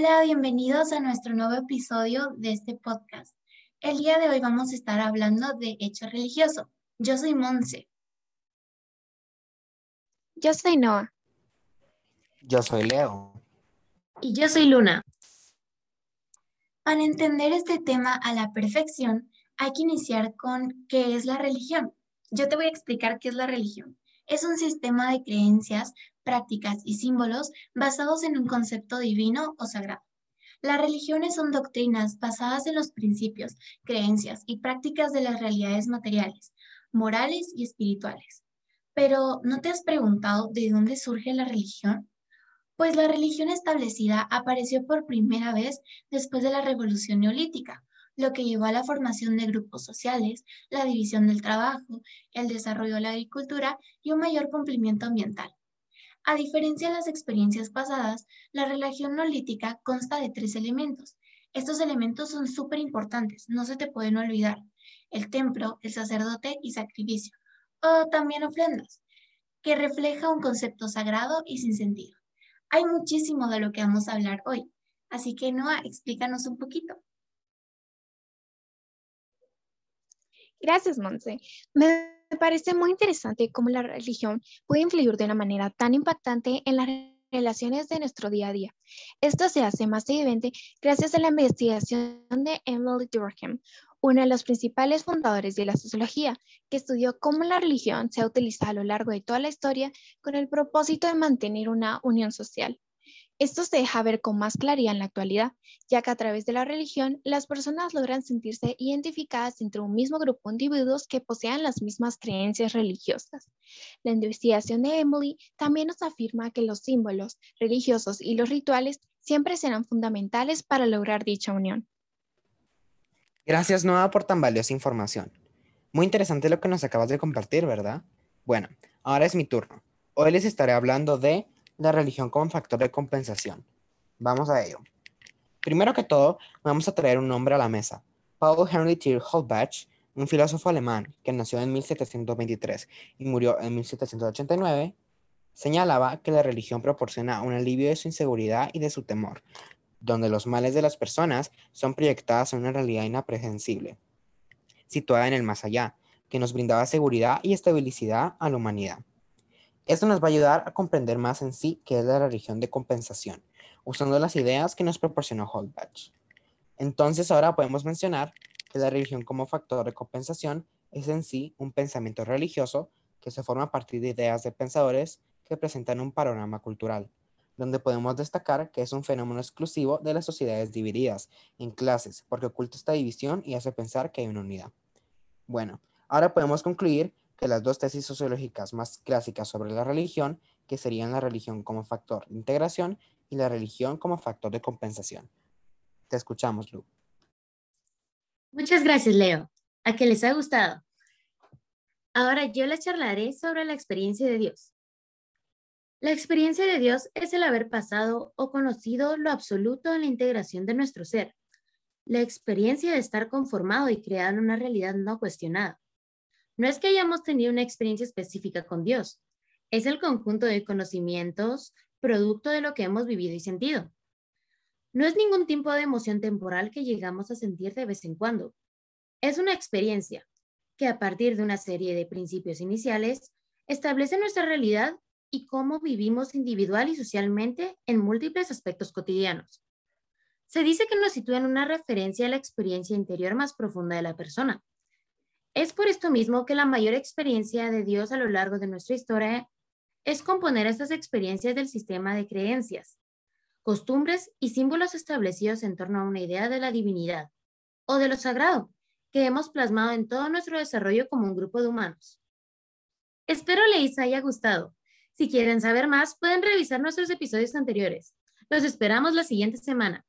Hola, bienvenidos a nuestro nuevo episodio de este podcast. El día de hoy vamos a estar hablando de hecho religioso. Yo soy Monse. Yo soy Noah. Yo soy Leo. Y yo soy Luna. Para entender este tema a la perfección, hay que iniciar con qué es la religión. Yo te voy a explicar qué es la religión. Es un sistema de creencias prácticas y símbolos basados en un concepto divino o sagrado. Las religiones son doctrinas basadas en los principios, creencias y prácticas de las realidades materiales, morales y espirituales. Pero, ¿no te has preguntado de dónde surge la religión? Pues la religión establecida apareció por primera vez después de la Revolución Neolítica, lo que llevó a la formación de grupos sociales, la división del trabajo, el desarrollo de la agricultura y un mayor cumplimiento ambiental. A diferencia de las experiencias pasadas, la religión neolítica consta de tres elementos. Estos elementos son súper importantes, no se te pueden olvidar. El templo, el sacerdote y sacrificio, o también ofrendas, que refleja un concepto sagrado y sin sentido. Hay muchísimo de lo que vamos a hablar hoy, así que Noah, explícanos un poquito. Gracias, Monse. Parece muy interesante cómo la religión puede influir de una manera tan impactante en las relaciones de nuestro día a día. Esto se hace más evidente gracias a la investigación de Emily Durkheim, uno de los principales fundadores de la sociología, que estudió cómo la religión se ha utilizado a lo largo de toda la historia con el propósito de mantener una unión social. Esto se deja ver con más claridad en la actualidad, ya que a través de la religión las personas logran sentirse identificadas entre un mismo grupo de individuos que posean las mismas creencias religiosas. La investigación de Emily también nos afirma que los símbolos religiosos y los rituales siempre serán fundamentales para lograr dicha unión. Gracias, Noah, por tan valiosa información. Muy interesante lo que nos acabas de compartir, ¿verdad? Bueno, ahora es mi turno. Hoy les estaré hablando de la religión como factor de compensación. Vamos a ello. Primero que todo, vamos a traer un nombre a la mesa. Paul Henry Thiel Holbach, un filósofo alemán que nació en 1723 y murió en 1789, señalaba que la religión proporciona un alivio de su inseguridad y de su temor, donde los males de las personas son proyectadas en una realidad inaprehensible, situada en el más allá, que nos brindaba seguridad y estabilidad a la humanidad. Esto nos va a ayudar a comprender más en sí qué es la religión de compensación, usando las ideas que nos proporcionó Holbach. Entonces ahora podemos mencionar que la religión como factor de compensación es en sí un pensamiento religioso que se forma a partir de ideas de pensadores que presentan un panorama cultural, donde podemos destacar que es un fenómeno exclusivo de las sociedades divididas en clases, porque oculta esta división y hace pensar que hay una unidad. Bueno, ahora podemos concluir que las dos tesis sociológicas más clásicas sobre la religión, que serían la religión como factor de integración y la religión como factor de compensación. Te escuchamos, Lu. Muchas gracias, Leo. A que les ha gustado. Ahora yo les charlaré sobre la experiencia de Dios. La experiencia de Dios es el haber pasado o conocido lo absoluto en la integración de nuestro ser. La experiencia de estar conformado y creado en una realidad no cuestionada. No es que hayamos tenido una experiencia específica con Dios, es el conjunto de conocimientos producto de lo que hemos vivido y sentido. No es ningún tipo de emoción temporal que llegamos a sentir de vez en cuando. Es una experiencia que a partir de una serie de principios iniciales establece nuestra realidad y cómo vivimos individual y socialmente en múltiples aspectos cotidianos. Se dice que nos sitúa en una referencia a la experiencia interior más profunda de la persona, es por esto mismo que la mayor experiencia de Dios a lo largo de nuestra historia es componer estas experiencias del sistema de creencias, costumbres y símbolos establecidos en torno a una idea de la divinidad o de lo sagrado que hemos plasmado en todo nuestro desarrollo como un grupo de humanos. Espero les haya gustado. Si quieren saber más, pueden revisar nuestros episodios anteriores. Los esperamos la siguiente semana.